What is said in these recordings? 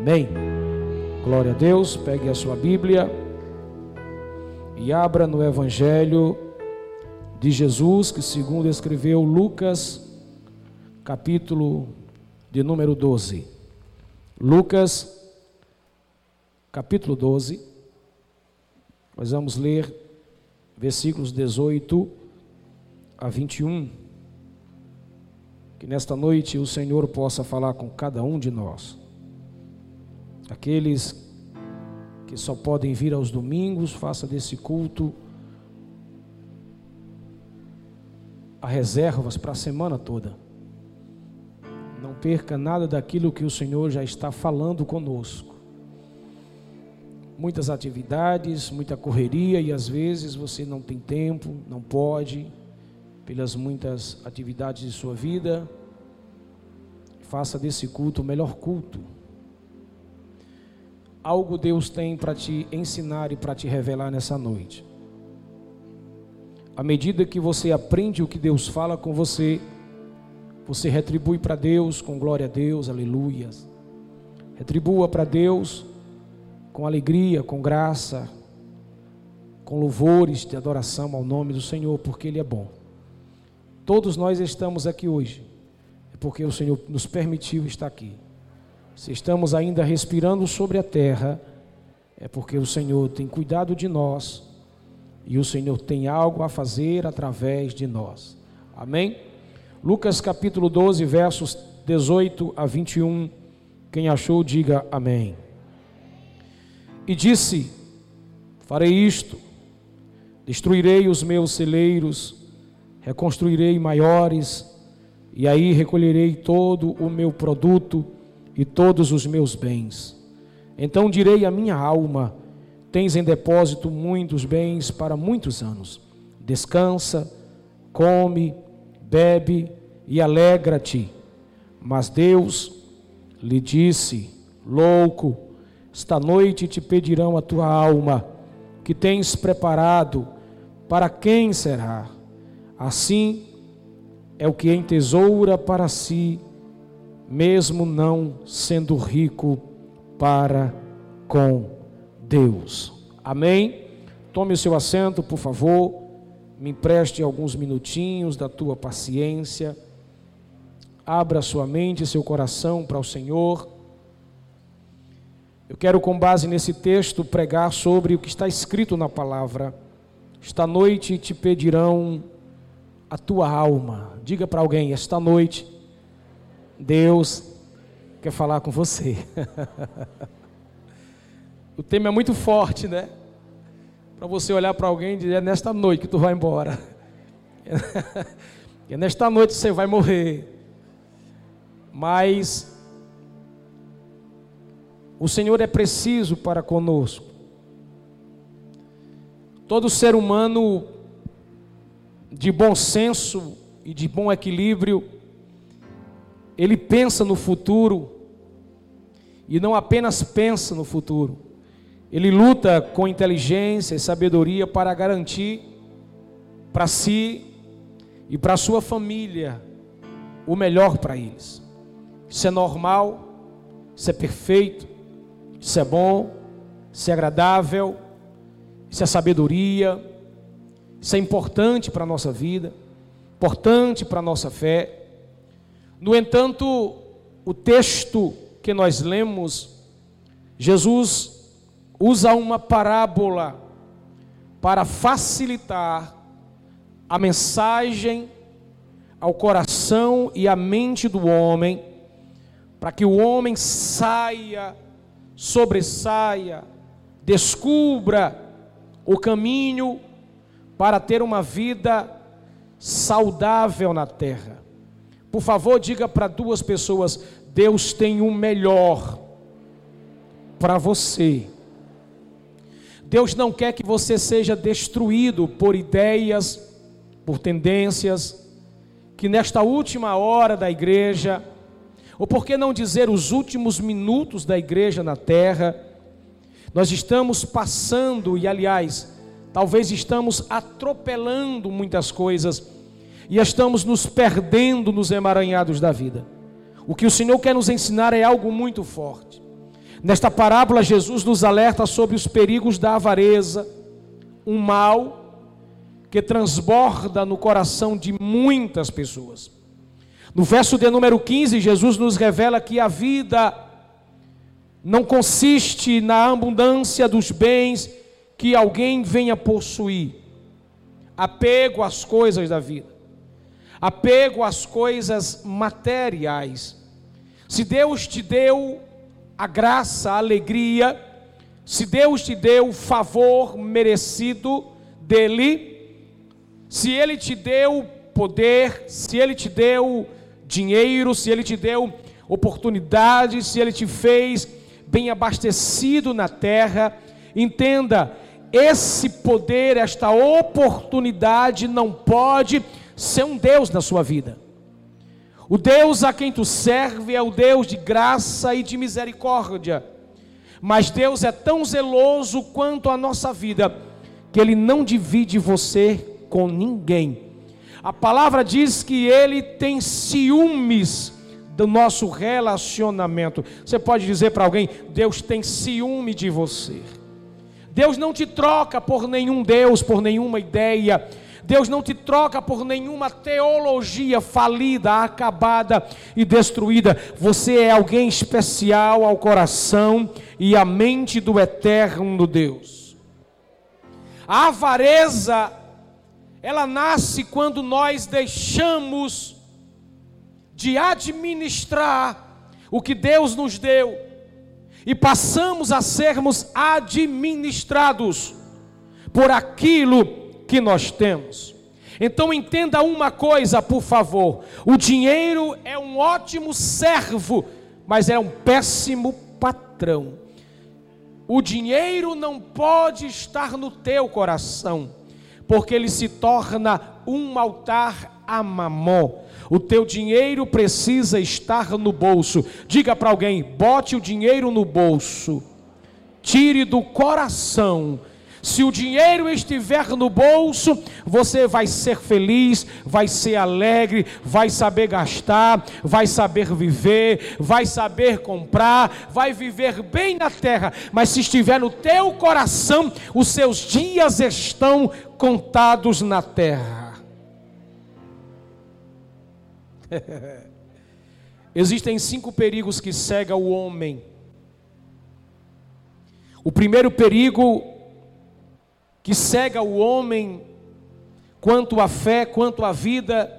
Amém. Glória a Deus. Pegue a sua Bíblia e abra no Evangelho de Jesus, que segundo escreveu Lucas, capítulo de número 12. Lucas, capítulo 12. Nós vamos ler versículos 18 a 21. Que nesta noite o Senhor possa falar com cada um de nós. Aqueles que só podem vir aos domingos, faça desse culto a reservas para a semana toda. Não perca nada daquilo que o Senhor já está falando conosco. Muitas atividades, muita correria e às vezes você não tem tempo, não pode, pelas muitas atividades de sua vida. Faça desse culto o melhor culto algo Deus tem para te ensinar e para te revelar nessa noite. À medida que você aprende o que Deus fala com você, você retribui para Deus com glória a Deus, aleluias. Retribua para Deus com alegria, com graça, com louvores de adoração ao nome do Senhor, porque Ele é bom. Todos nós estamos aqui hoje, é porque o Senhor nos permitiu estar aqui. Se estamos ainda respirando sobre a terra, é porque o Senhor tem cuidado de nós e o Senhor tem algo a fazer através de nós. Amém? Lucas capítulo 12, versos 18 a 21. Quem achou, diga amém. E disse: Farei isto, destruirei os meus celeiros, reconstruirei maiores, e aí recolherei todo o meu produto e todos os meus bens. Então direi à minha alma: Tens em depósito muitos bens para muitos anos. Descansa, come, bebe e alegra-te. Mas Deus lhe disse: Louco, esta noite te pedirão a tua alma, que tens preparado, para quem será? Assim é o que entesoura para si mesmo não sendo rico para com Deus. Amém? Tome o seu assento, por favor. Me empreste alguns minutinhos da tua paciência. Abra sua mente e seu coração para o Senhor. Eu quero, com base nesse texto, pregar sobre o que está escrito na palavra. Esta noite te pedirão a tua alma. Diga para alguém: esta noite Deus quer falar com você. o tema é muito forte, né? Para você olhar para alguém e dizer: é nesta noite que tu vai embora. é nesta noite que você vai morrer. Mas o Senhor é preciso para conosco. Todo ser humano de bom senso e de bom equilíbrio ele pensa no futuro e não apenas pensa no futuro, ele luta com inteligência e sabedoria para garantir para si e para sua família o melhor para eles. Isso é normal, isso é perfeito, isso é bom, isso é agradável, isso é sabedoria, isso é importante para a nossa vida, importante para a nossa fé. No entanto, o texto que nós lemos, Jesus usa uma parábola para facilitar a mensagem ao coração e à mente do homem, para que o homem saia, sobressaia, descubra o caminho para ter uma vida saudável na terra. Por favor, diga para duas pessoas: Deus tem o melhor para você. Deus não quer que você seja destruído por ideias, por tendências, que nesta última hora da igreja, ou por que não dizer os últimos minutos da igreja na terra, nós estamos passando, e aliás, talvez estamos atropelando muitas coisas e estamos nos perdendo nos emaranhados da vida. O que o Senhor quer nos ensinar é algo muito forte. Nesta parábola, Jesus nos alerta sobre os perigos da avareza, um mal que transborda no coração de muitas pessoas. No verso de número 15, Jesus nos revela que a vida não consiste na abundância dos bens que alguém venha possuir, apego às coisas da vida, apego às coisas materiais. Se Deus te deu a graça, a alegria, se Deus te deu o favor merecido dele, se Ele te deu poder, se Ele te deu dinheiro, se Ele te deu oportunidade, se Ele te fez bem abastecido na terra, entenda, esse poder, esta oportunidade não pode ser um Deus na sua vida. O Deus a quem tu serve é o Deus de graça e de misericórdia. Mas Deus é tão zeloso quanto a nossa vida, que Ele não divide você com ninguém. A palavra diz que Ele tem ciúmes do nosso relacionamento. Você pode dizer para alguém: Deus tem ciúme de você. Deus não te troca por nenhum Deus, por nenhuma ideia. Deus não te troca por nenhuma teologia falida, acabada e destruída. Você é alguém especial ao coração e à mente do eterno Deus. A avareza, ela nasce quando nós deixamos de administrar o que Deus nos deu e passamos a sermos administrados por aquilo que nós temos. Então entenda uma coisa, por favor: o dinheiro é um ótimo servo, mas é um péssimo patrão. O dinheiro não pode estar no teu coração, porque ele se torna um altar a mamó. O teu dinheiro precisa estar no bolso. Diga para alguém: bote o dinheiro no bolso, tire do coração se o dinheiro estiver no bolso, você vai ser feliz, vai ser alegre, vai saber gastar, vai saber viver, vai saber comprar, vai viver bem na terra. Mas se estiver no teu coração, os seus dias estão contados na terra. Existem cinco perigos que cegam o homem. O primeiro perigo que cega o homem quanto à fé, quanto à vida,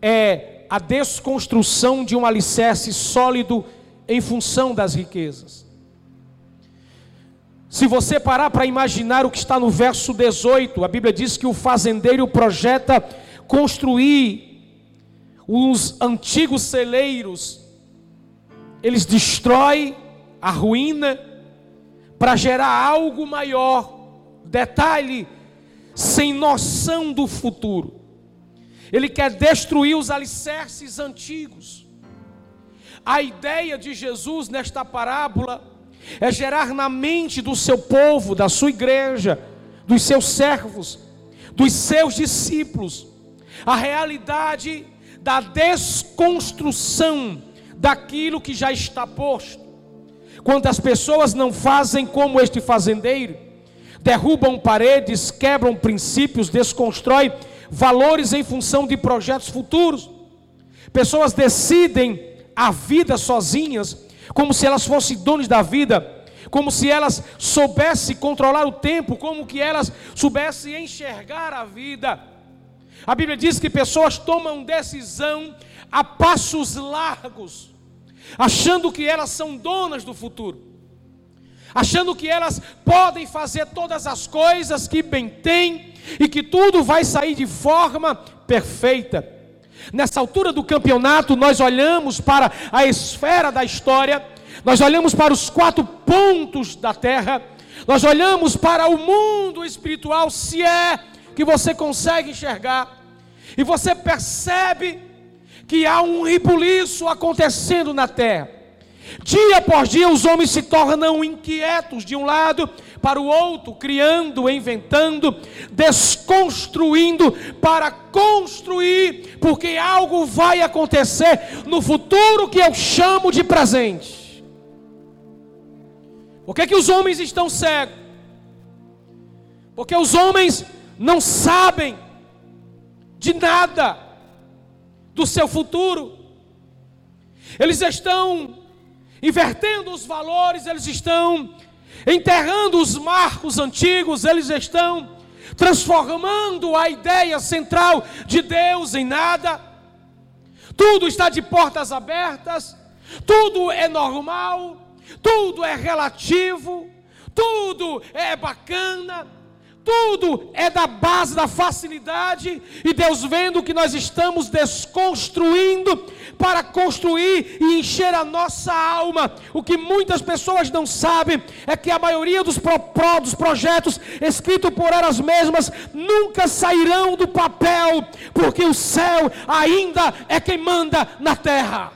é a desconstrução de um alicerce sólido em função das riquezas. Se você parar para imaginar o que está no verso 18, a Bíblia diz que o fazendeiro projeta construir os antigos celeiros, eles destrói, arruína, para gerar algo maior. Detalhe, sem noção do futuro. Ele quer destruir os alicerces antigos. A ideia de Jesus nesta parábola é gerar na mente do seu povo, da sua igreja, dos seus servos, dos seus discípulos, a realidade da desconstrução daquilo que já está posto. Quantas pessoas não fazem como este fazendeiro? Derrubam paredes, quebram princípios, desconstroem valores em função de projetos futuros. Pessoas decidem a vida sozinhas, como se elas fossem donas da vida, como se elas soubessem controlar o tempo, como que elas soubessem enxergar a vida. A Bíblia diz que pessoas tomam decisão a passos largos achando que elas são donas do futuro, achando que elas podem fazer todas as coisas que bem têm e que tudo vai sair de forma perfeita. Nessa altura do campeonato, nós olhamos para a esfera da história, nós olhamos para os quatro pontos da terra, nós olhamos para o mundo espiritual, se é que você consegue enxergar, e você percebe que há um ribuliço acontecendo na terra. Dia após dia os homens se tornam inquietos de um lado para o outro, criando, inventando, desconstruindo para construir, porque algo vai acontecer no futuro que eu chamo de presente. Por que, que os homens estão cegos? Porque os homens não sabem de nada do seu futuro. Eles estão invertendo os valores, eles estão enterrando os marcos antigos, eles estão transformando a ideia central de Deus em nada. Tudo está de portas abertas, tudo é normal, tudo é relativo, tudo é bacana, tudo é da base da facilidade, e Deus vendo que nós estamos desconstruindo para construir e encher a nossa alma. O que muitas pessoas não sabem é que a maioria dos, pro, pro, dos projetos escritos por elas mesmas nunca sairão do papel, porque o céu ainda é quem manda na terra.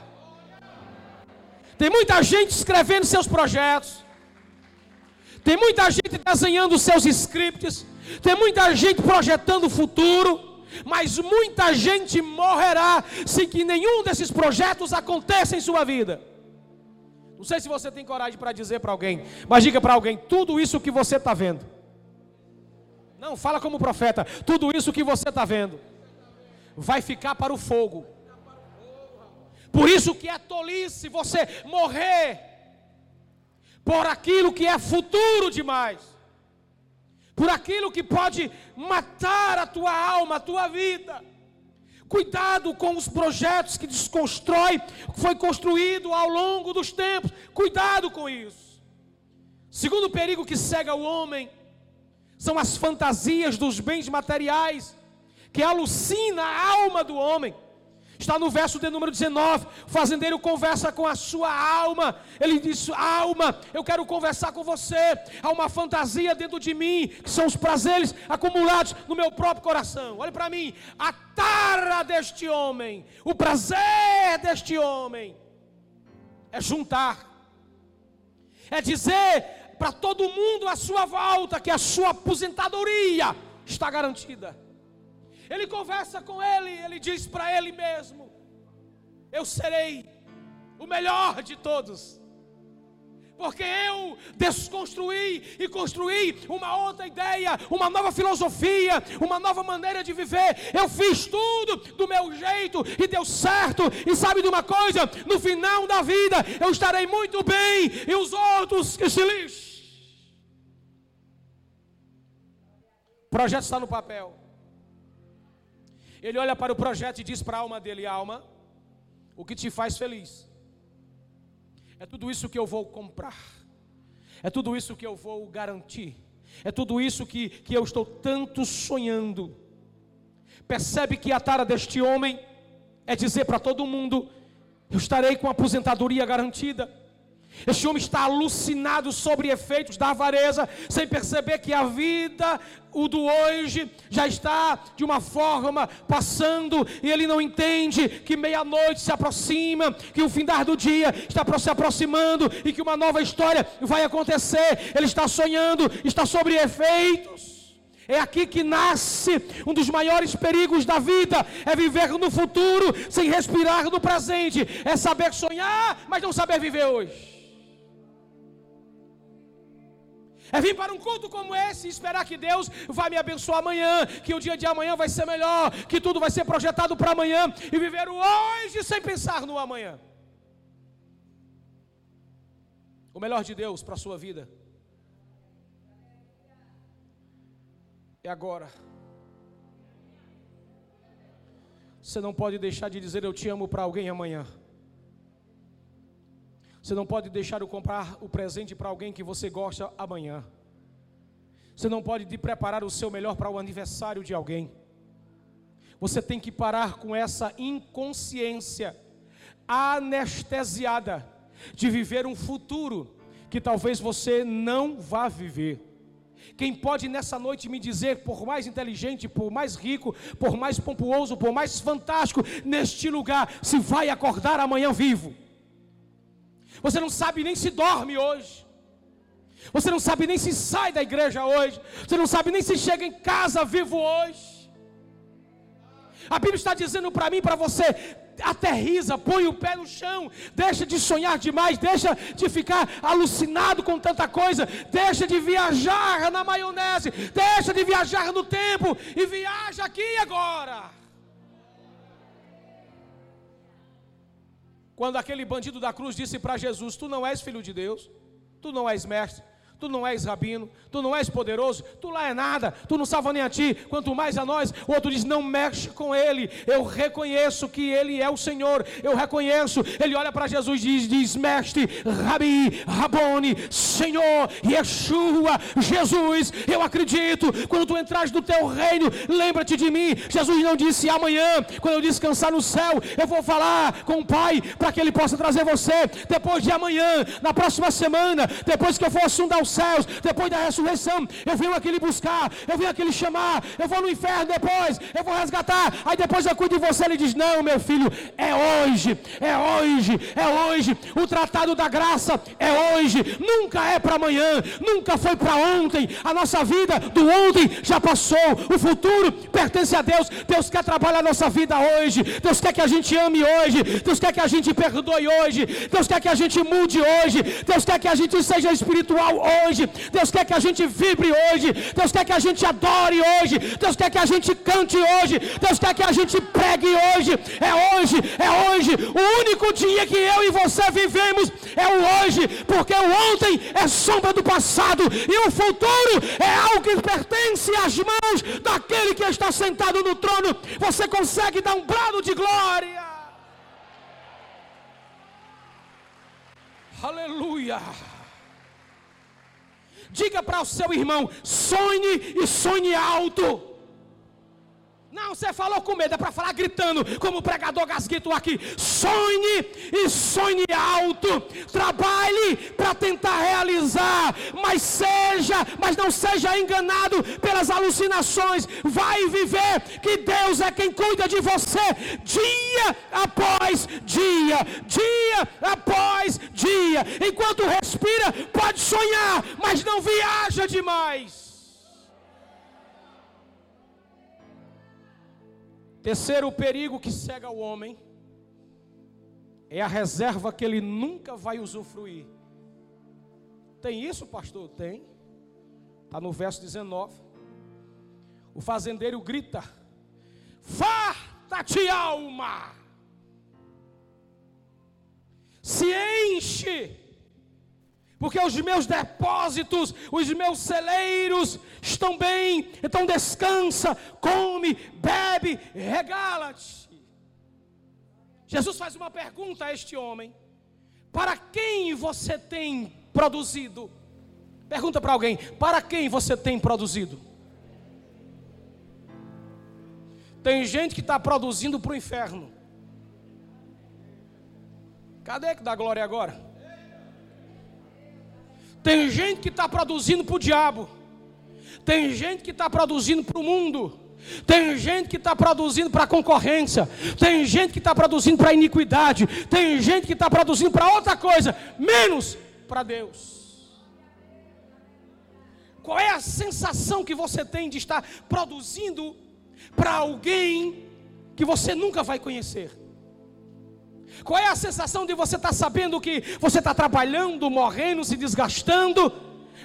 Tem muita gente escrevendo seus projetos. Tem muita gente desenhando seus scripts. Tem muita gente projetando o futuro. Mas muita gente morrerá sem que nenhum desses projetos aconteça em sua vida. Não sei se você tem coragem para dizer para alguém, mas diga para alguém: tudo isso que você está vendo. Não, fala como profeta: tudo isso que você está vendo vai ficar para o fogo. Por isso que é tolice você morrer por aquilo que é futuro demais, por aquilo que pode matar a tua alma, a tua vida. Cuidado com os projetos que desconstrói que foi construído ao longo dos tempos. Cuidado com isso. Segundo perigo que cega o homem são as fantasias dos bens materiais que alucina a alma do homem. Está no verso de número 19. O fazendeiro conversa com a sua alma. Ele diz: Alma, eu quero conversar com você. Há uma fantasia dentro de mim, que são os prazeres acumulados no meu próprio coração. Olhe para mim. A tara deste homem, o prazer deste homem, é juntar, é dizer para todo mundo à sua volta que a sua aposentadoria está garantida. Ele conversa com ele, ele diz para ele mesmo: Eu serei o melhor de todos. Porque eu desconstruí e construí uma outra ideia, uma nova filosofia, uma nova maneira de viver. Eu fiz tudo do meu jeito e deu certo. E sabe de uma coisa? No final da vida eu estarei muito bem e os outros que se lixem. O projeto está no papel. Ele olha para o projeto e diz para a alma dele: Alma, o que te faz feliz é tudo isso que eu vou comprar, é tudo isso que eu vou garantir, é tudo isso que, que eu estou tanto sonhando. Percebe que a tara deste homem é dizer para todo mundo: Eu estarei com aposentadoria garantida. Este homem está alucinado sobre efeitos da avareza, sem perceber que a vida, o do hoje, já está de uma forma passando, e ele não entende que meia-noite se aproxima, que o fim do dia está se aproximando e que uma nova história vai acontecer. Ele está sonhando, está sobre efeitos. É aqui que nasce um dos maiores perigos da vida: é viver no futuro sem respirar no presente, é saber sonhar, mas não saber viver hoje. É vir para um culto como esse e esperar que Deus vai me abençoar amanhã, que o dia de amanhã vai ser melhor, que tudo vai ser projetado para amanhã e viver o hoje sem pensar no amanhã. O melhor de Deus para a sua vida é agora. Você não pode deixar de dizer eu te amo para alguém amanhã. Você não pode deixar eu comprar o presente para alguém que você gosta amanhã. Você não pode de preparar o seu melhor para o aniversário de alguém. Você tem que parar com essa inconsciência anestesiada de viver um futuro que talvez você não vá viver. Quem pode nessa noite me dizer, por mais inteligente, por mais rico, por mais pomposo, por mais fantástico, neste lugar, se vai acordar amanhã vivo? Você não sabe nem se dorme hoje. Você não sabe nem se sai da igreja hoje. Você não sabe nem se chega em casa vivo hoje. A Bíblia está dizendo para mim, para você: aterriza, põe o pé no chão, deixa de sonhar demais, deixa de ficar alucinado com tanta coisa, deixa de viajar na maionese, deixa de viajar no tempo e viaja aqui agora. Quando aquele bandido da cruz disse para Jesus: Tu não és filho de Deus, tu não és mestre, tu não és rabino, tu não és poderoso, tu lá é nada, tu não salva nem a ti, quanto mais a nós. O outro diz: não mexe com ele. Eu reconheço que ele é o Senhor, eu reconheço. Ele olha para Jesus e diz, diz: mestre, rabi, rabone, Senhor, Yeshua, Jesus, eu acredito. Quando tu entras no teu reino, lembra-te de mim. Jesus não disse amanhã, quando eu descansar no céu, eu vou falar com o Pai para que ele possa trazer você. Depois de amanhã, na próxima semana, depois que eu for assundar os céus, depois da ressurreição, eu venho aqui lhe buscar, eu venho aqui lhe chamar, eu vou no inferno depois, eu vou resgatar, aí depois eu cuido de você, ele diz, não meu filho, é hoje, é hoje, é hoje, o tratado da graça é hoje, nunca é para amanhã, nunca foi para ontem, a nossa vida do ontem já passou, o futuro pertence a Deus, Deus quer trabalhar a nossa vida hoje, Deus quer que a gente ame hoje, Deus quer que a gente perdoe hoje, Deus quer que a gente mude hoje, Deus quer que a gente seja espiritual hoje, hoje. Deus quer que a gente vibre hoje. Deus quer que a gente adore hoje. Deus quer que a gente cante hoje. Deus quer que a gente pregue hoje. É hoje, é hoje. O único dia que eu e você vivemos é o hoje, porque o ontem é sombra do passado e o futuro é algo que pertence às mãos daquele que está sentado no trono. Você consegue dar um brado de glória. Aleluia. Diga para o seu irmão: sonhe e sonhe alto. Não, você falou com medo, é para falar gritando, como o pregador Gasguito aqui. Sonhe e sonhe alto. Trabalhe para tentar realizar, mas seja, mas não seja enganado pelas alucinações. Vai viver que Deus é quem cuida de você dia após dia, dia após dia. Enquanto respira, pode sonhar, mas não viaja demais. Terceiro perigo que cega o homem é a reserva que ele nunca vai usufruir. Tem isso, pastor? Tem. Está no verso 19. O fazendeiro grita: Farta-te, alma! Se enche porque os meus depósitos, os meus celeiros estão bem, então descansa, come, bebe, regala-te. Jesus faz uma pergunta a este homem: para quem você tem produzido? Pergunta para alguém: para quem você tem produzido? Tem gente que está produzindo para o inferno. Cadê que dá glória agora? Tem gente que está produzindo para o diabo. Tem gente que está produzindo para o mundo. Tem gente que está produzindo para a concorrência. Tem gente que está produzindo para a iniquidade. Tem gente que está produzindo para outra coisa, menos para Deus. Qual é a sensação que você tem de estar produzindo para alguém que você nunca vai conhecer? Qual é a sensação de você estar tá sabendo que você está trabalhando, morrendo, se desgastando,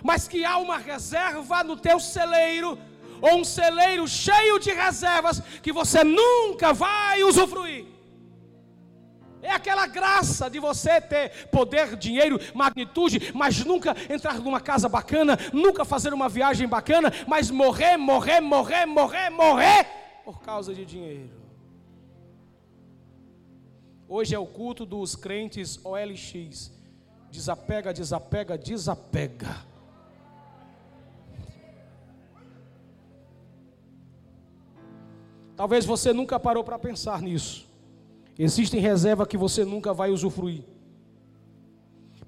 mas que há uma reserva no teu celeiro, ou um celeiro cheio de reservas que você nunca vai usufruir? É aquela graça de você ter poder, dinheiro, magnitude, mas nunca entrar numa casa bacana, nunca fazer uma viagem bacana, mas morrer, morrer, morrer, morrer, morrer por causa de dinheiro. Hoje é o culto dos crentes OLX. Desapega, desapega, desapega. Talvez você nunca parou para pensar nisso. Existem reservas que você nunca vai usufruir.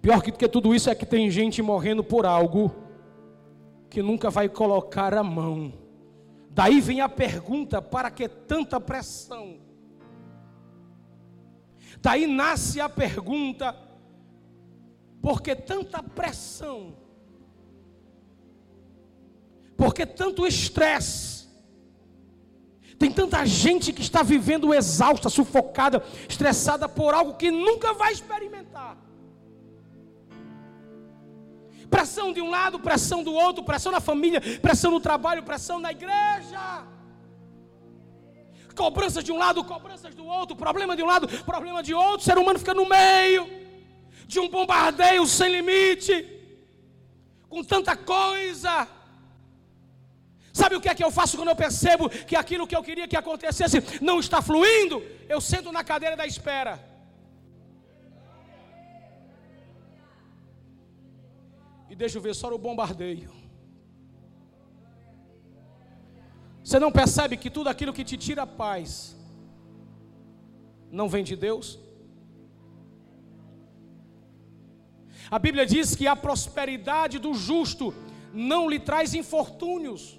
Pior que, tudo isso é que tem gente morrendo por algo que nunca vai colocar a mão. Daí vem a pergunta: para que tanta pressão? Daí nasce a pergunta: por que tanta pressão? Por que tanto estresse? Tem tanta gente que está vivendo exausta, sufocada, estressada por algo que nunca vai experimentar. Pressão de um lado, pressão do outro, pressão na família, pressão no trabalho, pressão na igreja. Cobranças de um lado, cobranças do outro, problema de um lado, problema de outro. O ser humano fica no meio de um bombardeio sem limite, com tanta coisa. Sabe o que é que eu faço quando eu percebo que aquilo que eu queria que acontecesse não está fluindo? Eu sento na cadeira da espera. E deixo ver só o bombardeio. Você não percebe que tudo aquilo que te tira a paz não vem de Deus? A Bíblia diz que a prosperidade do justo não lhe traz infortúnios.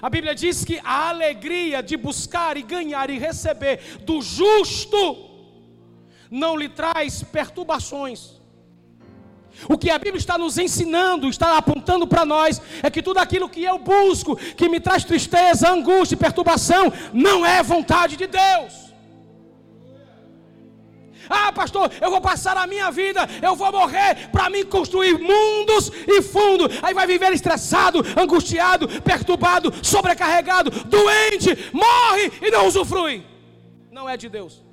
A Bíblia diz que a alegria de buscar e ganhar e receber do justo não lhe traz perturbações. O que a Bíblia está nos ensinando, está apontando para nós, é que tudo aquilo que eu busco, que me traz tristeza, angústia e perturbação, não é vontade de Deus. Ah, pastor, eu vou passar a minha vida, eu vou morrer para mim construir mundos e fundos. Aí vai viver estressado, angustiado, perturbado, sobrecarregado, doente, morre e não usufrui. Não é de Deus.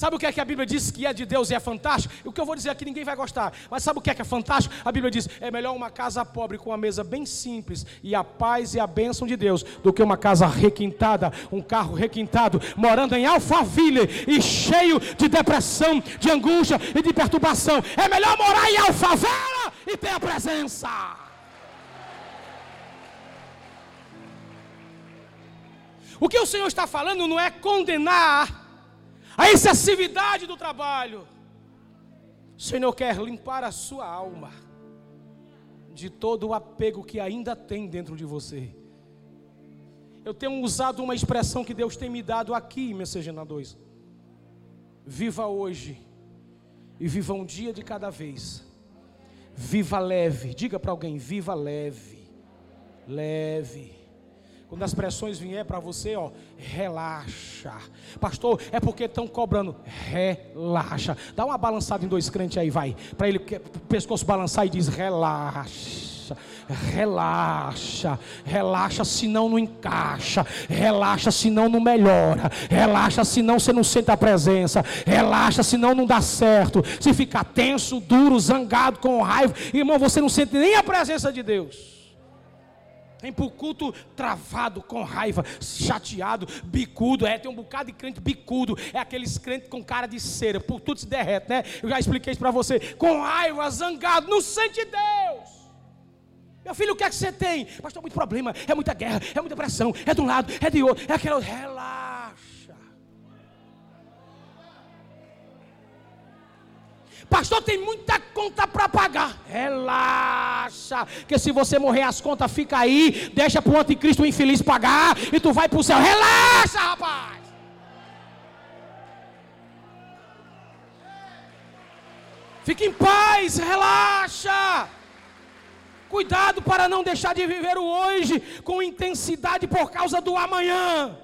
Sabe o que é que a Bíblia diz que é de Deus e é fantástico? O que eu vou dizer aqui ninguém vai gostar. Mas sabe o que é que é fantástico? A Bíblia diz: é melhor uma casa pobre com uma mesa bem simples e a paz e a bênção de Deus do que uma casa requintada, um carro requintado, morando em Alphaville e cheio de depressão, de angústia e de perturbação. É melhor morar em Alfavela e ter a presença. O que o Senhor está falando não é condenar a excessividade do trabalho. O Senhor quer limpar a sua alma de todo o apego que ainda tem dentro de você. Eu tenho usado uma expressão que Deus tem me dado aqui, Messejana 2. Viva hoje e viva um dia de cada vez. Viva leve. Diga para alguém: viva leve. Leve. Quando as pressões vier para você, ó, relaxa. Pastor, é porque estão cobrando. Relaxa. Dá uma balançada em dois crentes aí, vai. Para ele o pescoço balançar e diz: relaxa. Relaxa, relaxa, senão não encaixa, relaxa, senão não melhora, relaxa, senão você não sente a presença, relaxa, senão não dá certo. Se ficar tenso, duro, zangado, com raiva, irmão, você não sente nem a presença de Deus. Vem para o culto travado, com raiva, chateado, bicudo. É, tem um bocado de crente bicudo. É aqueles crentes com cara de cera, por tudo se derrete, né? Eu já expliquei isso para você. Com raiva, zangado, não sente Deus. Meu filho, o que é que você tem? Pastor, muito problema, é muita guerra, é muita pressão, é de um lado, é de outro, é aquela. Relaxa. Pastor, tem muita conta para pagar. Relaxa, que se você morrer as contas fica aí, deixa para o anticristo infeliz pagar e tu vai para o céu. Relaxa, rapaz. Fique em paz, relaxa. Cuidado para não deixar de viver o hoje com intensidade por causa do amanhã.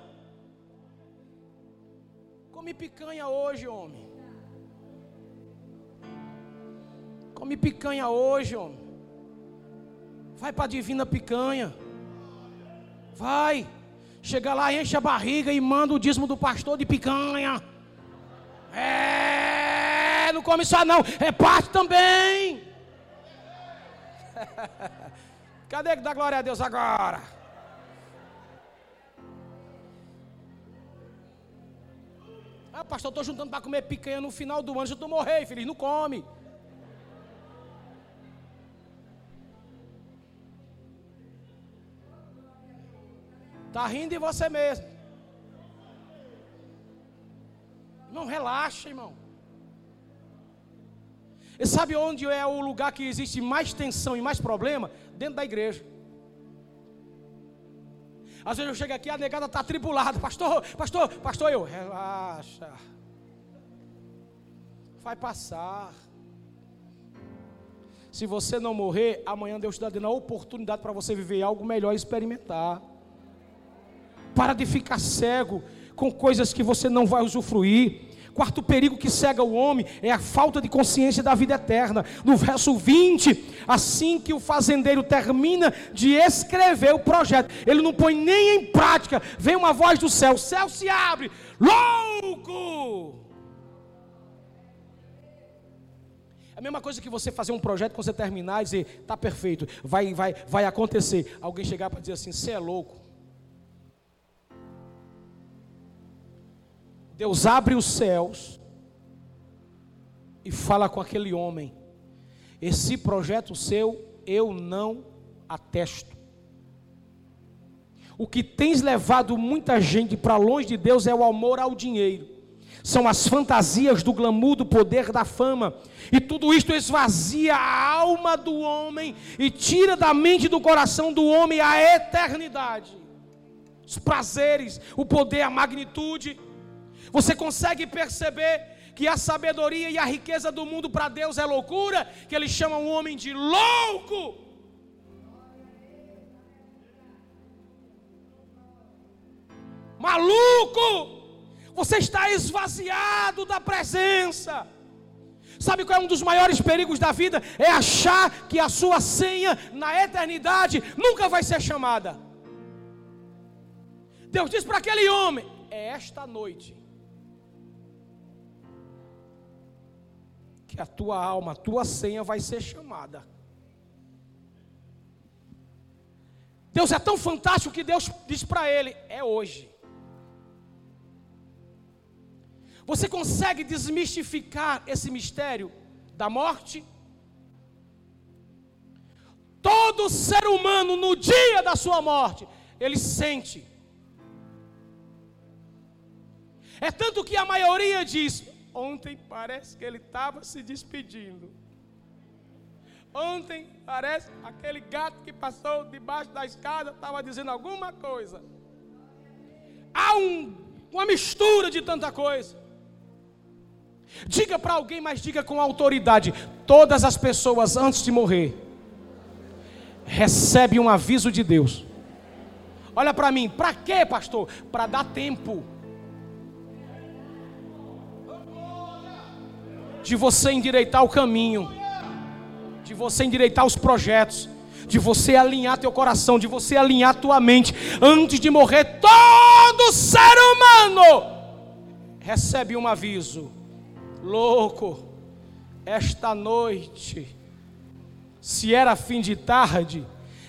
Come picanha hoje, homem. Come picanha hoje, homem. Vai para a divina picanha. Vai. Chega lá, enche a barriga e manda o dízimo do pastor de picanha. É, não come só não, é parte também. Cadê que dá glória a Deus agora? Ah, pastor, estou juntando para comer picanha no final do ano, já estou morrendo, feliz, não come. Está rindo de você mesmo. Não relaxa, irmão. E sabe onde é o lugar que existe mais tensão e mais problema? Dentro da igreja. Às vezes eu chego aqui, a negada está tribulada. Pastor, pastor, pastor, eu, relaxa. Vai passar. Se você não morrer, amanhã Deus está dando a oportunidade para você viver algo melhor e experimentar. Para de ficar cego com coisas que você não vai usufruir. Quarto perigo que cega o homem é a falta de consciência da vida eterna. No verso 20, assim que o fazendeiro termina de escrever o projeto, ele não põe nem em prática, vem uma voz do céu: o céu se abre, louco! É a mesma coisa que você fazer um projeto quando você terminar e dizer, está perfeito, vai, vai, vai acontecer. Alguém chegar para dizer assim, você é louco. Deus abre os céus e fala com aquele homem: Esse projeto seu eu não atesto. O que tens levado muita gente para longe de Deus é o amor ao dinheiro. São as fantasias do glamour, do poder, da fama. E tudo isto esvazia a alma do homem e tira da mente do coração do homem a eternidade. Os prazeres, o poder, a magnitude. Você consegue perceber que a sabedoria e a riqueza do mundo para Deus é loucura, que ele chama um homem de louco. Maluco! Você está esvaziado da presença. Sabe qual é um dos maiores perigos da vida? É achar que a sua senha na eternidade nunca vai ser chamada. Deus diz para aquele homem: é esta noite que a tua alma, a tua senha vai ser chamada. Deus é tão fantástico que Deus diz para ele: é hoje. Você consegue desmistificar esse mistério da morte? Todo ser humano, no dia da sua morte, ele sente. É tanto que a maioria diz: Ontem parece que ele estava se despedindo. Ontem parece aquele gato que passou debaixo da escada estava dizendo alguma coisa. Há um, uma mistura de tanta coisa. Diga para alguém, mas diga com autoridade: todas as pessoas antes de morrer recebem um aviso de Deus. Olha para mim, para quê, pastor? Para dar tempo de você endireitar o caminho, de você endireitar os projetos, de você alinhar teu coração, de você alinhar tua mente, antes de morrer, todo ser humano recebe um aviso: louco, esta noite, se era fim de tarde,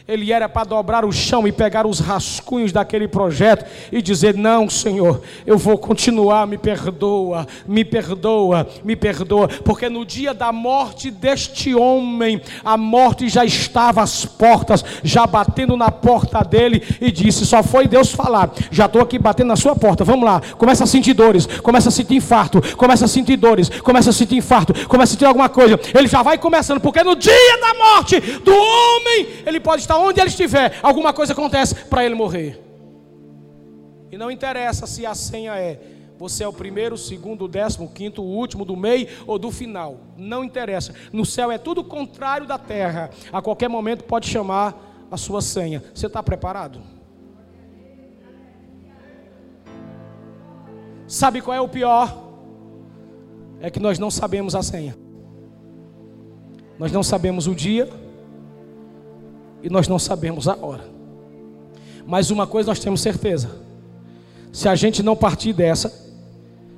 ele era para dobrar o chão e pegar os rascunhos daquele projeto e dizer: Não, Senhor, eu vou continuar, me perdoa, me perdoa, me perdoa, porque no dia da morte deste homem, a morte já estava às portas, já batendo na porta dele e disse: Só foi Deus falar, já estou aqui batendo na sua porta, vamos lá, começa a sentir dores, começa a sentir infarto, começa a sentir dores, começa a sentir infarto, começa a sentir alguma coisa, ele já vai começando, porque no dia da morte do homem, ele pode estar onde ele estiver, alguma coisa acontece para ele morrer. E não interessa se a senha é você é o primeiro, o segundo, o décimo, o quinto, o último, do meio ou do final. Não interessa. No céu é tudo contrário da terra. A qualquer momento pode chamar a sua senha. Você está preparado? Sabe qual é o pior? É que nós não sabemos a senha. Nós não sabemos o dia e nós não sabemos a hora. Mas uma coisa nós temos certeza: se a gente não partir dessa,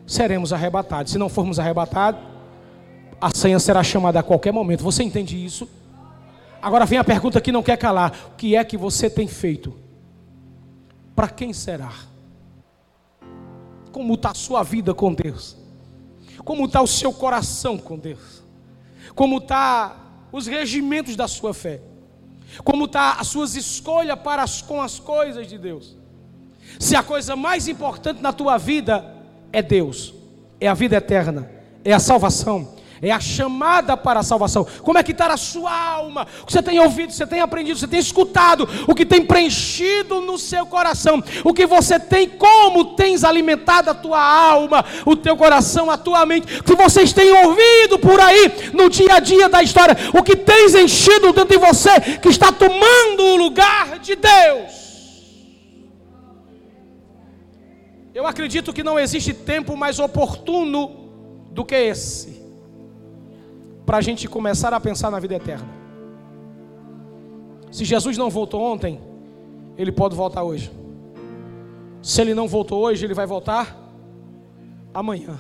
seremos arrebatados. Se não formos arrebatados, a senha será chamada a qualquer momento. Você entende isso? Agora vem a pergunta que não quer calar: o que é que você tem feito? Para quem será? Como está a sua vida com Deus? Como está o seu coração com Deus? Como está os regimentos da sua fé? Como está as suas escolhas para as, com as coisas de Deus. Se a coisa mais importante na tua vida é Deus, é a vida eterna, é a salvação, É a chamada para a salvação. Como é que está a sua alma? O que você tem ouvido, você tem aprendido, você tem escutado, o que tem preenchido no seu coração, o que você tem, como tens alimentado a tua alma, o teu coração, a tua mente, o que vocês têm ouvido por aí no dia a dia da história, o que tens enchido dentro de você que está tomando o lugar de Deus. Eu acredito que não existe tempo mais oportuno do que esse para a gente começar a pensar na vida eterna. Se Jesus não voltou ontem, ele pode voltar hoje. Se ele não voltou hoje, ele vai voltar amanhã.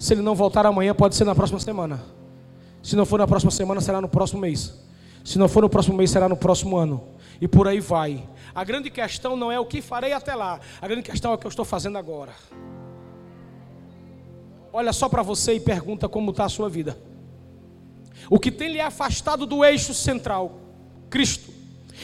Se ele não voltar amanhã, pode ser na próxima semana. Se não for na próxima semana, será no próximo mês. Se não for no próximo mês, será no próximo ano. E por aí vai. A grande questão não é o que farei até lá. A grande questão é o que eu estou fazendo agora. Olha só para você e pergunta como está a sua vida. O que tem lhe afastado do eixo central, Cristo.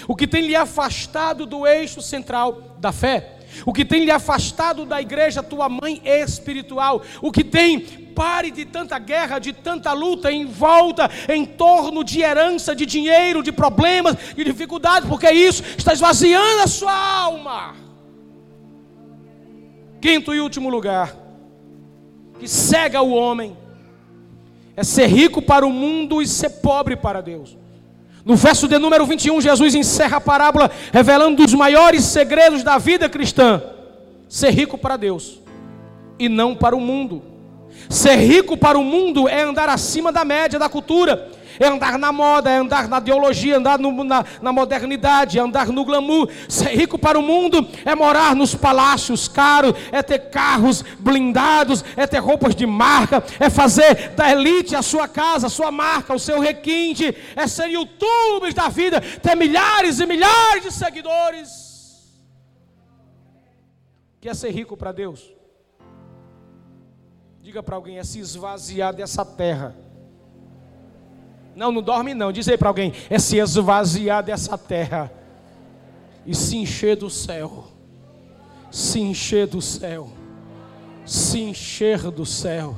O que tem lhe afastado do eixo central da fé. O que tem lhe afastado da igreja, tua mãe espiritual. O que tem, pare de tanta guerra, de tanta luta em volta, em torno de herança, de dinheiro, de problemas, de dificuldades, porque isso está esvaziando a sua alma. Quinto e último lugar, que cega o homem é ser rico para o mundo e ser pobre para Deus. No verso de número 21, Jesus encerra a parábola revelando os maiores segredos da vida cristã: ser rico para Deus e não para o mundo. Ser rico para o mundo é andar acima da média da cultura é andar na moda, é andar na ideologia, andar no, na, na modernidade, é andar no glamour. Ser rico para o mundo é morar nos palácios caros, é ter carros blindados, é ter roupas de marca, é fazer da elite a sua casa, a sua marca, o seu requinte, é ser youtubers da vida, ter milhares e milhares de seguidores. Quer ser rico para Deus? Diga para alguém, é se esvaziar dessa terra não, não dorme não. Diz aí para alguém: é se esvaziar dessa terra e se encher do céu. Se encher do céu. Se encher do céu.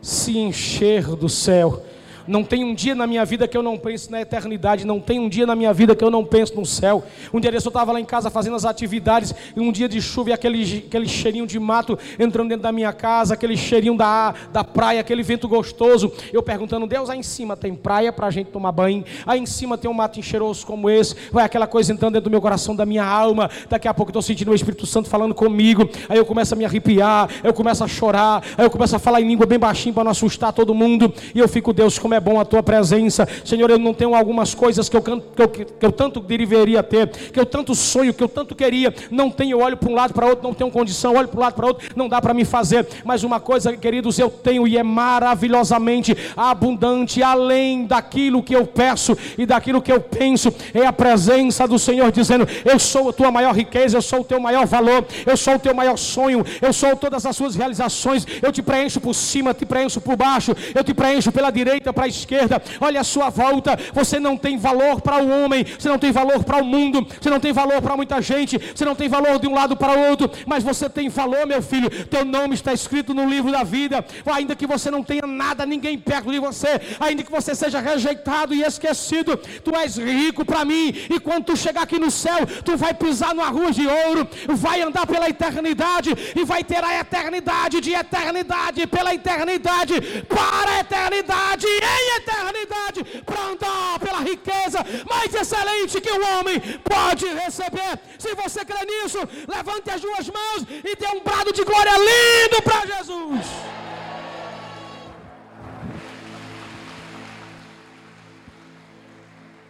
Se encher do céu. Não tem um dia na minha vida que eu não pense na eternidade. Não tem um dia na minha vida que eu não pense no céu. Um dia eu estava lá em casa fazendo as atividades. E um dia de chuva e aquele, aquele cheirinho de mato entrando dentro da minha casa. Aquele cheirinho da, da praia, aquele vento gostoso. Eu perguntando, Deus, aí em cima tem praia para a gente tomar banho. Aí em cima tem um mato cheiroso como esse. Vai aquela coisa entrando dentro do meu coração, da minha alma. Daqui a pouco eu estou sentindo o Espírito Santo falando comigo. Aí eu começo a me arrepiar. Eu começo a chorar. Aí eu começo a falar em língua bem baixinho para não assustar todo mundo. E eu fico, Deus, como é bom a tua presença. Senhor, eu não tenho algumas coisas que eu, que eu, que eu tanto deveria ter, que eu tanto sonho, que eu tanto queria. Não tenho, eu olho para um lado para outro, não tenho condição, olho para um lado para outro, não dá para me fazer. Mas uma coisa, queridos, eu tenho e é maravilhosamente abundante, além daquilo que eu peço e daquilo que eu penso, é a presença do Senhor dizendo: Eu sou a tua maior riqueza, eu sou o teu maior valor, eu sou o teu maior sonho, eu sou todas as suas realizações. Eu te preencho por cima, te preencho por baixo, eu te preencho pela direita, para esquerda. Esquerda, olha a sua volta. Você não tem valor para o homem, você não tem valor para o mundo, você não tem valor para muita gente, você não tem valor de um lado para o outro, mas você tem valor, meu filho. Teu nome está escrito no livro da vida, ainda que você não tenha nada, ninguém perto de você, ainda que você seja rejeitado e esquecido, tu és rico para mim. E quando tu chegar aqui no céu, tu vai pisar numa rua de ouro, vai andar pela eternidade e vai ter a eternidade de eternidade pela eternidade para a eternidade em eternidade eternidade para andar pela riqueza mais excelente que o homem pode receber. Se você crê nisso, levante as duas mãos e dê um brado de glória lindo para Jesus.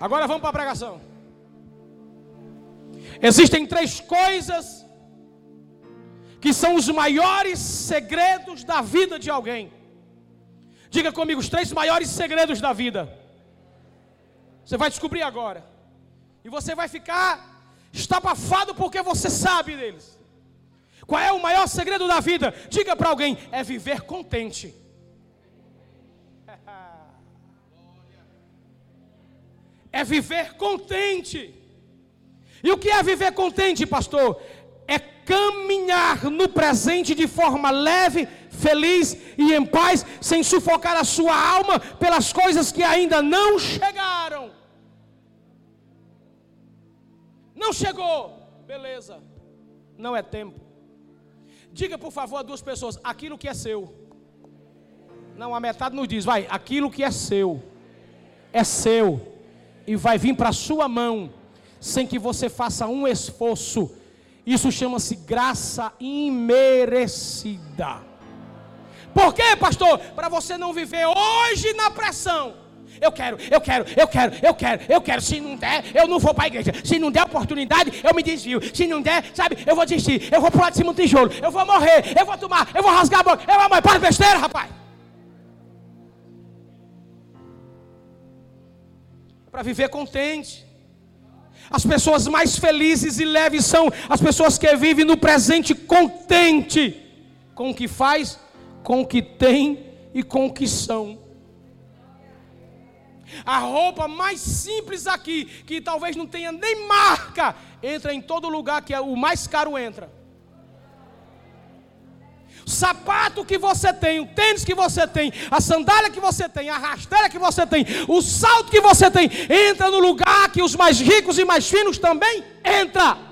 Agora vamos para a pregação. Existem três coisas que são os maiores segredos da vida de alguém. Diga comigo os três maiores segredos da vida. Você vai descobrir agora. E você vai ficar estapafado porque você sabe deles. Qual é o maior segredo da vida? Diga para alguém: é viver contente. É viver contente. E o que é viver contente, pastor? É caminhar no presente de forma leve, feliz e em paz, sem sufocar a sua alma pelas coisas que ainda não chegaram. Não chegou, beleza, não é tempo. Diga por favor a duas pessoas: aquilo que é seu. Não, a metade nos diz, vai, aquilo que é seu, é seu, e vai vir para a sua mão, sem que você faça um esforço. Isso chama-se graça imerecida. Por quê, pastor? Para você não viver hoje na pressão. Eu quero, eu quero, eu quero, eu quero, eu quero. Se não der, eu não vou para a igreja. Se não der oportunidade, eu me desvio. Se não der, sabe, eu vou desistir. Eu vou pular de cima do tijolo. Eu vou morrer. Eu vou tomar. Eu vou rasgar a boca. Eu vou. Para besteira, rapaz. Para viver contente. As pessoas mais felizes e leves são as pessoas que vivem no presente contente com o que faz com o que tem e com o que são. A roupa mais simples aqui, que talvez não tenha nem marca, entra em todo lugar que é o mais caro entra. O sapato que você tem, o tênis que você tem, a sandália que você tem, a rasteira que você tem, o salto que você tem, entra no lugar que os mais ricos e mais finos também entra.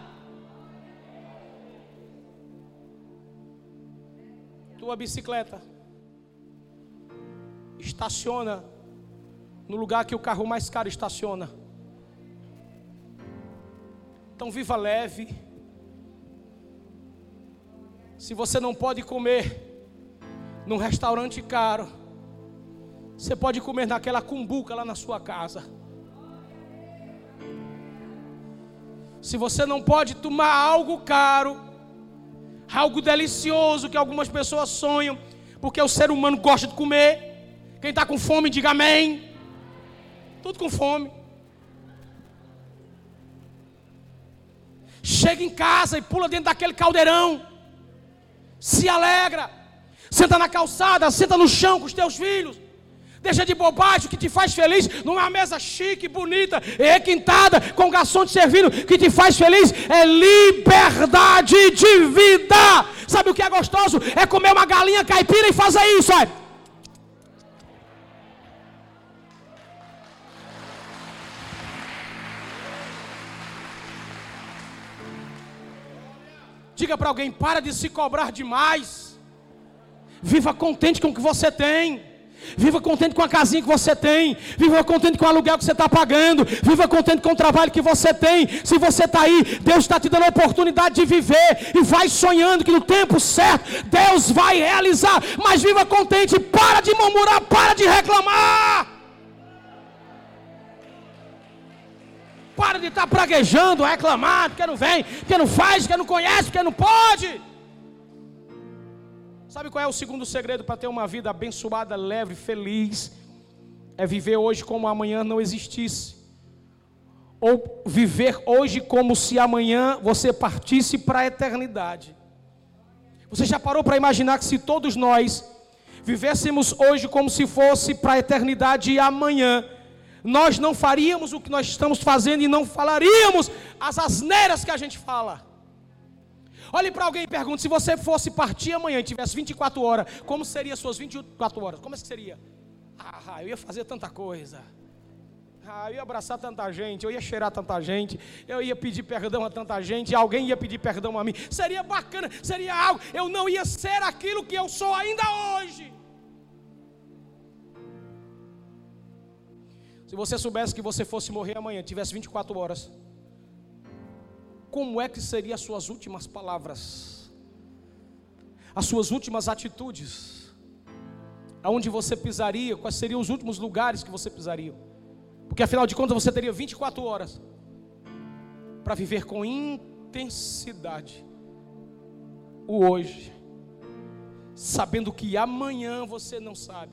Tua bicicleta. Estaciona no lugar que o carro mais caro estaciona. Então viva leve. Se você não pode comer num restaurante caro, você pode comer naquela cumbuca lá na sua casa. Se você não pode tomar algo caro, algo delicioso que algumas pessoas sonham, porque o ser humano gosta de comer. Quem está com fome, diga amém. Tudo com fome. Chega em casa e pula dentro daquele caldeirão. Se alegra. Senta na calçada, senta no chão com os teus filhos. Deixa de bobagem, o que te faz feliz numa mesa chique, bonita, requintada, com garçom te servindo, o que te faz feliz é liberdade de vida. Sabe o que é gostoso? É comer uma galinha caipira e fazer isso, olha. Diga para alguém: para de se cobrar demais. Viva contente com o que você tem. Viva contente com a casinha que você tem. Viva contente com o aluguel que você está pagando. Viva contente com o trabalho que você tem. Se você está aí, Deus está te dando a oportunidade de viver. E vai sonhando que no tempo certo Deus vai realizar. Mas viva contente. Para de murmurar, para de reclamar. Para de estar tá praguejando, reclamando, porque não vem, porque não faz, porque não conhece, porque não pode. Sabe qual é o segundo segredo para ter uma vida abençoada, leve, feliz? É viver hoje como amanhã não existisse. Ou viver hoje como se amanhã você partisse para a eternidade. Você já parou para imaginar que se todos nós vivêssemos hoje como se fosse para a eternidade e amanhã, nós não faríamos o que nós estamos fazendo e não falaríamos as asneiras que a gente fala. Olhe para alguém e pergunte: se você fosse partir amanhã e tivesse 24 horas, como seriam as suas 24 horas? Como é que seria? Ah, eu ia fazer tanta coisa. Ah, eu ia abraçar tanta gente, eu ia cheirar tanta gente, eu ia pedir perdão a tanta gente, alguém ia pedir perdão a mim. Seria bacana, seria algo. Eu não ia ser aquilo que eu sou ainda hoje. Se você soubesse que você fosse morrer amanhã, tivesse 24 horas, como é que seriam as suas últimas palavras, as suas últimas atitudes, aonde você pisaria, quais seriam os últimos lugares que você pisaria, porque afinal de contas você teria 24 horas para viver com intensidade o hoje, sabendo que amanhã você não sabe.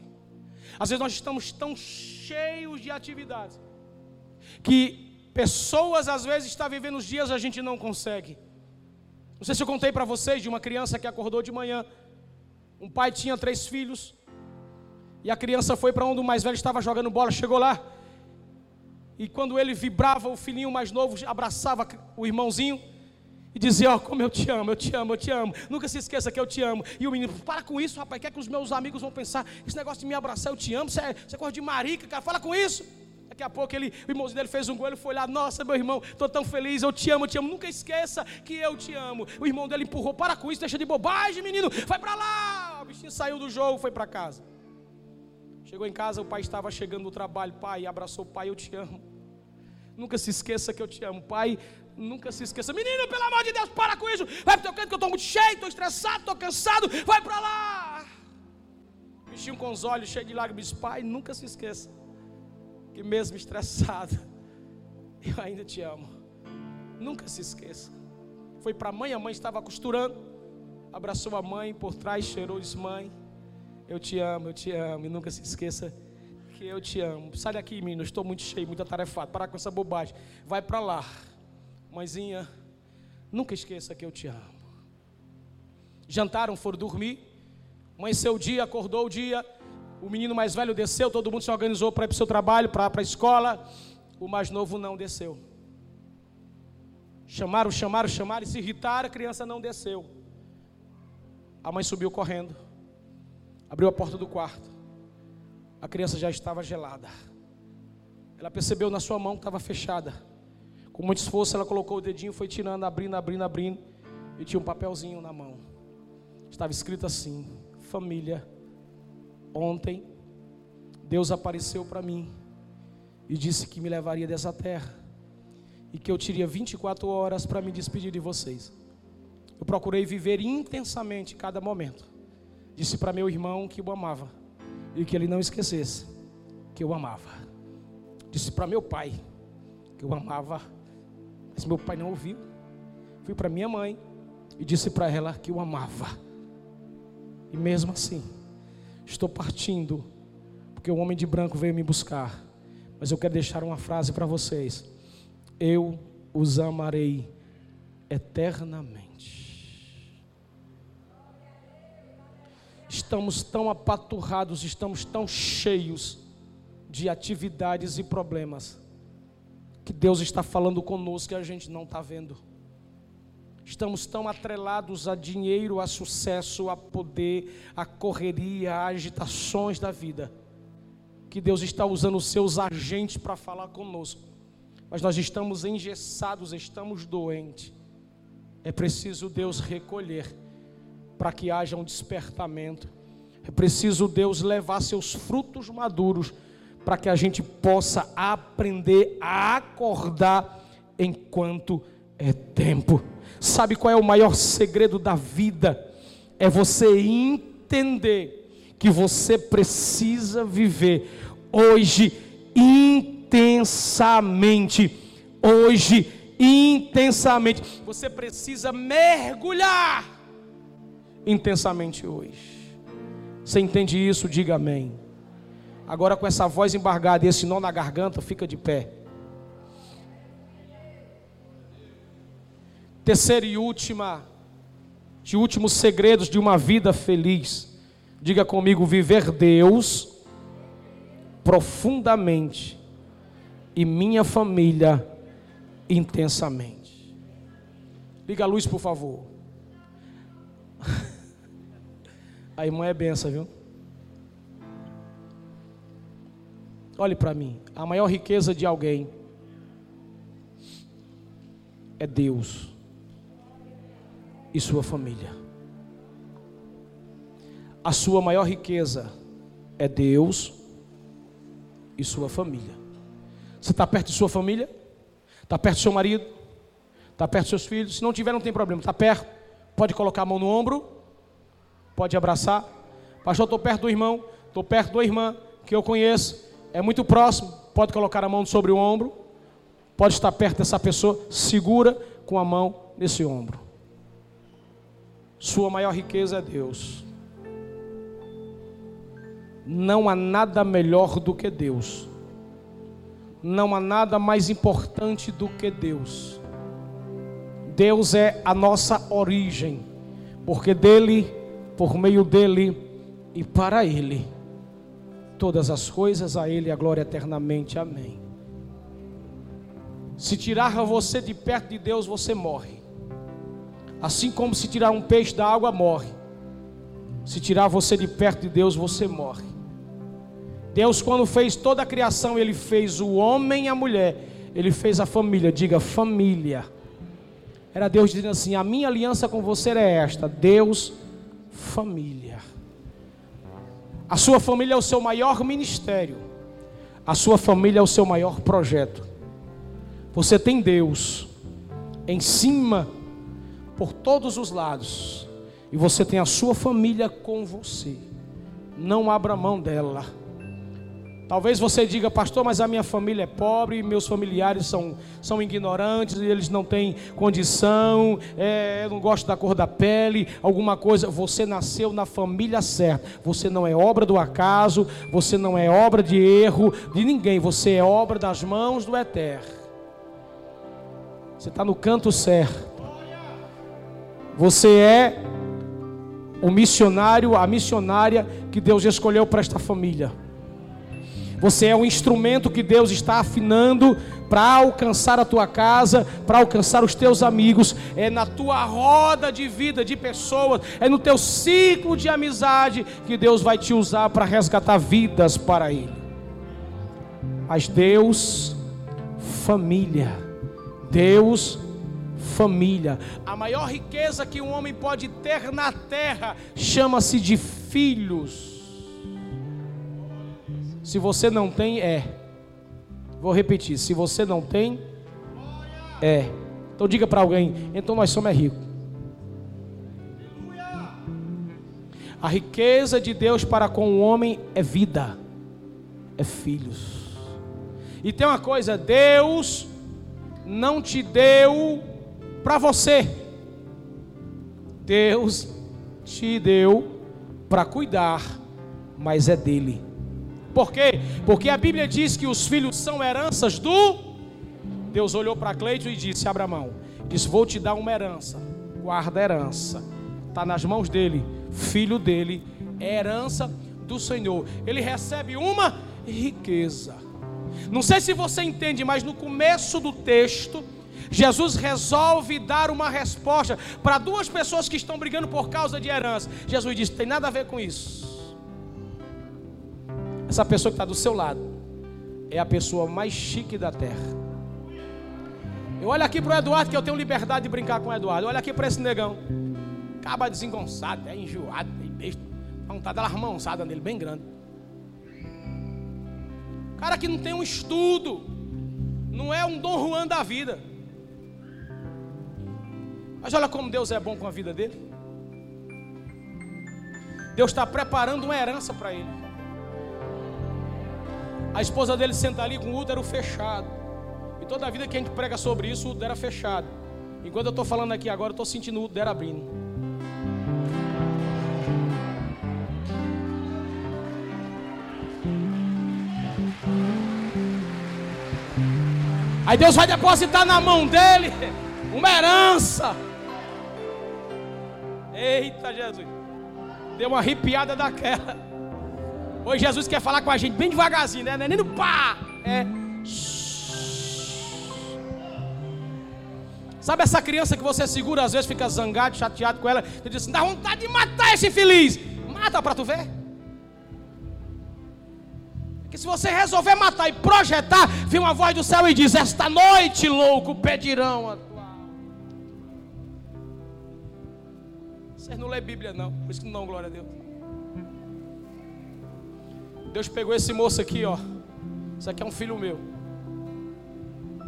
Às vezes nós estamos tão cheios de atividades que Pessoas às vezes estão vivendo os dias a gente não consegue. Não sei se eu contei para vocês de uma criança que acordou de manhã. Um pai tinha três filhos. E a criança foi para onde o mais velho estava jogando bola, chegou lá. E quando ele vibrava, o filhinho mais novo abraçava o irmãozinho. e dizer, ó, oh, como eu te amo, eu te amo, eu te amo. Nunca se esqueça que eu te amo. E o menino, para com isso, rapaz, quer que os meus amigos vão pensar, esse negócio de me abraçar, eu te amo, você é, você é coisa de marica, cara, fala com isso. Daqui a pouco ele, o irmãozinho dele fez um gol, ele foi lá, nossa, meu irmão, estou tão feliz, eu te amo, eu te amo. Nunca esqueça que eu te amo. O irmão dele empurrou, para com isso, deixa de bobagem, menino, vai para lá. O bichinho saiu do jogo, foi para casa. Chegou em casa, o pai estava chegando do trabalho, pai, abraçou o pai, eu te amo. Nunca se esqueça que eu te amo, pai. Nunca se esqueça, menino, pelo amor de Deus, para com isso. Vai pro teu canto que eu estou muito cheio, estou estressado, estou cansado. Vai para lá. Bichinho com os olhos cheios de lágrimas, pai, nunca se esqueça que mesmo estressado, eu ainda te amo. Nunca se esqueça. Foi para a mãe, a mãe estava costurando, abraçou a mãe por trás, cheirou disse: Mãe, eu te amo, eu te amo. E nunca se esqueça que eu te amo. Sai daqui, menino, estou muito cheio, muito atarefado. Parar com essa bobagem. Vai para lá. Mãezinha, nunca esqueça que eu te amo. Jantaram, foram dormir. Amanheceu o dia, acordou o dia. O menino mais velho desceu, todo mundo se organizou para ir para o seu trabalho, para a escola. O mais novo não desceu. Chamaram, chamaram, chamaram e se irritaram, a criança não desceu. A mãe subiu correndo, abriu a porta do quarto. A criança já estava gelada. Ela percebeu na sua mão que estava fechada. Com muito esforço, ela colocou o dedinho, foi tirando, abrindo, abrindo, abrindo. E tinha um papelzinho na mão. Estava escrito assim: Família. Ontem, Deus apareceu para mim e disse que me levaria dessa terra e que eu teria 24 horas para me despedir de vocês. Eu procurei viver intensamente cada momento. Disse para meu irmão que o amava e que ele não esquecesse que eu amava. Disse para meu pai que eu amava mas meu pai não ouviu. Fui para minha mãe e disse para ela que o amava. E mesmo assim, estou partindo, porque o homem de branco veio me buscar. Mas eu quero deixar uma frase para vocês: Eu os amarei eternamente. Estamos tão apaturrados, estamos tão cheios de atividades e problemas que Deus está falando conosco que a gente não está vendo. Estamos tão atrelados a dinheiro, a sucesso, a poder, a correria, a agitações da vida, que Deus está usando os seus agentes para falar conosco. Mas nós estamos engessados, estamos doentes. É preciso Deus recolher para que haja um despertamento. É preciso Deus levar seus frutos maduros para que a gente possa aprender a acordar enquanto é tempo. Sabe qual é o maior segredo da vida? É você entender que você precisa viver hoje intensamente. Hoje intensamente. Você precisa mergulhar intensamente hoje. Você entende isso? Diga amém. Agora com essa voz embargada e esse nó na garganta, fica de pé. Terceira e última, de últimos segredos de uma vida feliz. Diga comigo, viver Deus profundamente e minha família intensamente. Liga a luz, por favor. A irmã é benção, viu? Olhe para mim. A maior riqueza de alguém é Deus e sua família. A sua maior riqueza é Deus e sua família. Você está perto de sua família? Está perto do seu marido? Está perto dos seus filhos? Se não tiver, não tem problema. Está perto? Pode colocar a mão no ombro? Pode abraçar? Pastor, estou perto do irmão. Estou perto da irmã que eu conheço é muito próximo, pode colocar a mão sobre o ombro, pode estar perto dessa pessoa, segura com a mão nesse ombro. Sua maior riqueza é Deus. Não há nada melhor do que Deus. Não há nada mais importante do que Deus. Deus é a nossa origem, porque dele, por meio dele e para ele todas as coisas, a Ele a glória eternamente. Amém. Se tirar você de perto de Deus, você morre. Assim como se tirar um peixe da água, morre. Se tirar você de perto de Deus, você morre. Deus, quando fez toda a criação, Ele fez o homem e a mulher, Ele fez a família. Diga família. Era Deus dizendo assim: A minha aliança com você é esta. Deus, família. A sua família é o seu maior ministério. A sua família é o seu maior projeto. Você tem Deus em cima, por todos os lados. E você tem a sua família com você. Não abra mão dela. Talvez você diga, pastor, mas a minha família é pobre, meus familiares são, são ignorantes, eles não têm condição, é, eu não gosto da cor da pele, alguma coisa. Você nasceu na família certa. Você não é obra do acaso, você não é obra de erro de ninguém, você é obra das mãos do Eterno. Você está no canto certo. Você é o missionário, a missionária que Deus escolheu para esta família. Você é um instrumento que Deus está afinando para alcançar a tua casa, para alcançar os teus amigos, é na tua roda de vida de pessoas, é no teu ciclo de amizade que Deus vai te usar para resgatar vidas para Ele. Mas Deus, família. Deus, família. A maior riqueza que um homem pode ter na terra chama-se de filhos. Se você não tem, é. Vou repetir: se você não tem, é. Então diga para alguém: então nós somos é ricos. A riqueza de Deus para com o homem é vida, é filhos. E tem uma coisa: Deus não te deu para você. Deus te deu para cuidar, mas é dele. Por quê? Porque a Bíblia diz que os filhos são heranças do. Deus olhou para Cleito e disse: Abra mão. Disse: Vou te dar uma herança. Guarda a herança. Está nas mãos dele, filho dele, é herança do Senhor. Ele recebe uma riqueza. Não sei se você entende, mas no começo do texto, Jesus resolve dar uma resposta para duas pessoas que estão brigando por causa de herança. Jesus diz: tem nada a ver com isso. Essa pessoa que está do seu lado é a pessoa mais chique da terra. Eu olho aqui para o Eduardo, que eu tenho liberdade de brincar com o Eduardo. Olha aqui para esse negão. Acaba desengonçado, é enjoado, é besta. Vontade de dar uma nele, bem grande. Cara que não tem um estudo, não é um Dom Juan da vida. Mas olha como Deus é bom com a vida dele. Deus está preparando uma herança para ele. A esposa dele senta ali com o útero fechado. E toda a vida que a gente prega sobre isso, o útero era fechado. Enquanto eu estou falando aqui agora, eu estou sentindo o útero abrindo. Aí Deus vai depositar na mão dele uma herança. Eita Jesus. Deu uma arrepiada daquela. Hoje Jesus quer falar com a gente bem devagarzinho, né? Não é nem no pá. É. Sabe essa criança que você segura, às vezes fica zangado, chateado com ela, e diz assim, dá vontade de matar esse infeliz. Mata para tu ver. Que se você resolver matar e projetar, vem uma voz do céu e diz: Esta noite, louco, pedirão a Vocês não lê Bíblia, não. Por isso que não glória a Deus. Deus pegou esse moço aqui, ó. Isso aqui é um filho meu.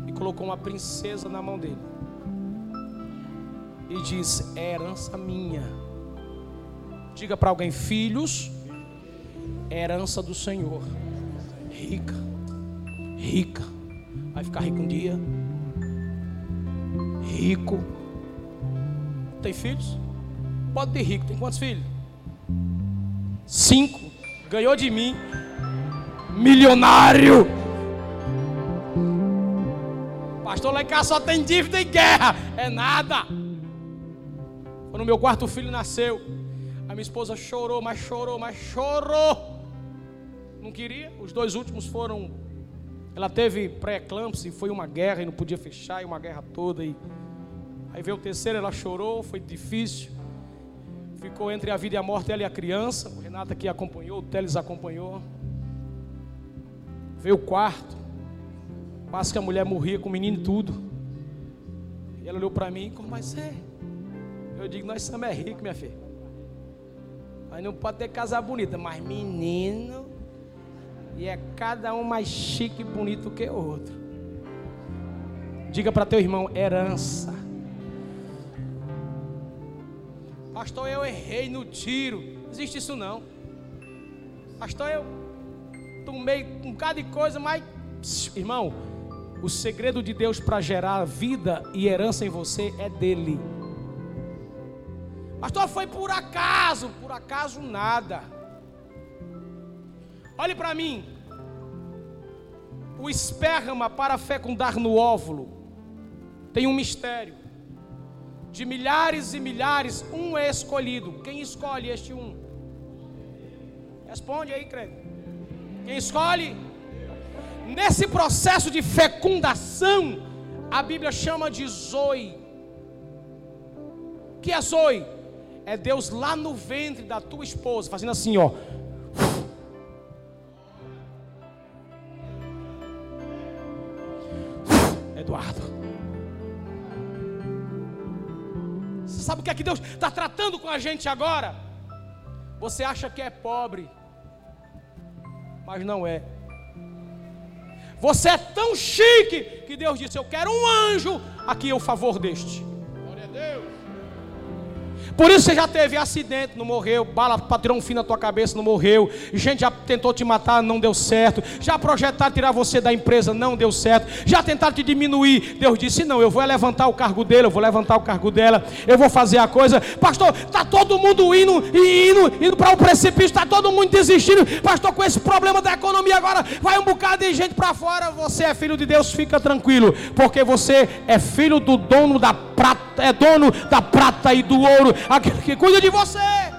E colocou uma princesa na mão dele. E disse: É herança minha. Diga para alguém: Filhos, é herança do Senhor rica, rica, vai ficar rico um dia, rico. Tem filhos? Pode ter rico. Tem quantos filhos? Cinco. Ganhou de mim. Milionário. Pastor, lá só tem dívida e guerra. É nada. Quando meu quarto filho nasceu, a minha esposa chorou, mas chorou, mas chorou não queria. Os dois últimos foram. Ela teve pré-eclâmpsia, foi uma guerra e não podia fechar, e uma guerra toda. E Aí veio o terceiro, ela chorou, foi difícil. Ficou entre a vida e a morte, ela e a criança. O Renato aqui acompanhou, o Teles acompanhou. Veio o quarto. Quase que a mulher morria com o menino e tudo. E ela olhou para mim, como vai ser? Eu digo, nós somos é ricos, minha filha. Mas não pode ter casa bonita, mas menino. E é cada um mais chique e bonito que o outro. Diga para teu irmão, herança. Pastor, eu errei no tiro. Não existe isso não. Pastor, eu tomei um bocado de coisa, mas. Irmão, o segredo de Deus para gerar vida e herança em você é dele. Pastor, foi por acaso, por acaso nada. Olhe para mim. O esperma para fecundar no óvulo tem um mistério. De milhares e milhares, um é escolhido. Quem escolhe este um? Responde aí, credo. Quem escolhe? Nesse processo de fecundação, a Bíblia chama de Zoe. O que é Zoe? É Deus lá no ventre da tua esposa, fazendo assim, ó. Que Deus está tratando com a gente agora? Você acha que é pobre, mas não é. Você é tão chique que Deus disse: Eu quero um anjo aqui ao favor deste. Glória a Deus. Por isso você já teve acidente, não morreu. Bala patrão fim na tua cabeça, não morreu. Gente já tentou te matar, não deu certo. Já projetaram tirar você da empresa, não deu certo. Já tentaram te diminuir. Deus disse: Não, eu vou levantar o cargo dele, eu vou levantar o cargo dela. Eu vou fazer a coisa. Pastor, está todo mundo indo e indo, indo para o precipício, está todo mundo desistindo. Pastor, com esse problema da economia agora, vai um bocado de gente para fora. Você é filho de Deus, fica tranquilo, porque você é filho do dono da prata, é dono da prata e do ouro aquele que cuida de você.